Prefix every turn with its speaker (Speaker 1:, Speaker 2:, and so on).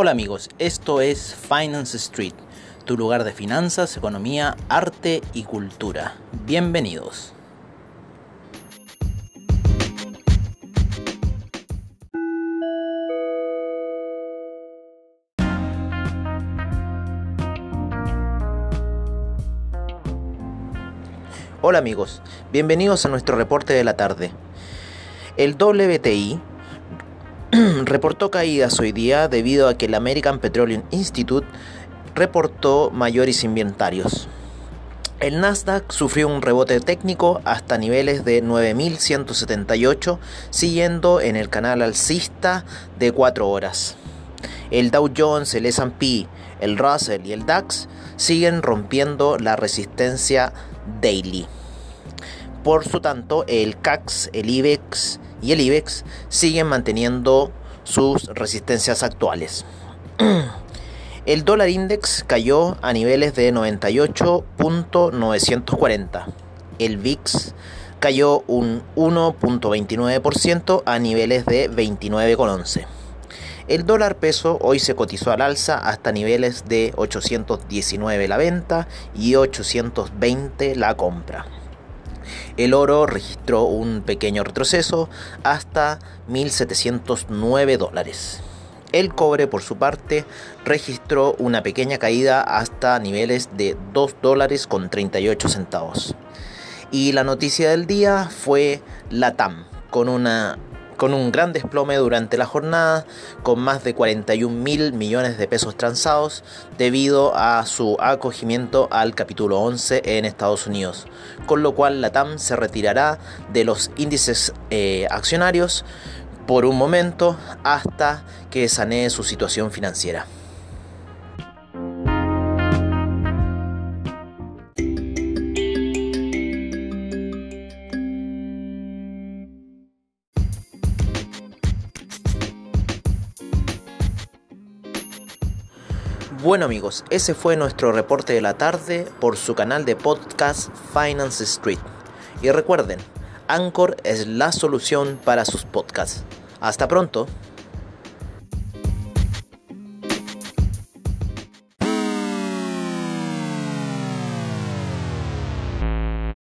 Speaker 1: Hola amigos, esto es Finance Street, tu lugar de finanzas, economía, arte y cultura. Bienvenidos. Hola amigos, bienvenidos a nuestro reporte de la tarde. El WTI reportó caídas hoy día debido a que el American Petroleum Institute reportó mayores inventarios. El Nasdaq sufrió un rebote técnico hasta niveles de 9.178, siguiendo en el canal alcista de 4 horas. El Dow Jones, el SP, el Russell y el DAX siguen rompiendo la resistencia daily. Por su tanto, el CAX, el IBEX y el IBEX siguen manteniendo sus resistencias actuales. El dólar index cayó a niveles de 98.940. El VIX cayó un 1.29% a niveles de 29,11. El dólar peso hoy se cotizó al alza hasta niveles de 819 la venta y 820 la compra. El oro registró un pequeño retroceso hasta 1.709 dólares. El cobre, por su parte, registró una pequeña caída hasta niveles de 2 dólares con 38 centavos. Y la noticia del día fue la TAM, con una con un gran desplome durante la jornada, con más de 41 mil millones de pesos transados debido a su acogimiento al capítulo 11 en Estados Unidos, con lo cual la TAM se retirará de los índices eh, accionarios por un momento hasta que sanee su situación financiera. Bueno amigos, ese fue nuestro reporte de la tarde por su canal de podcast Finance Street. Y recuerden, Anchor es la solución para sus podcasts. Hasta pronto.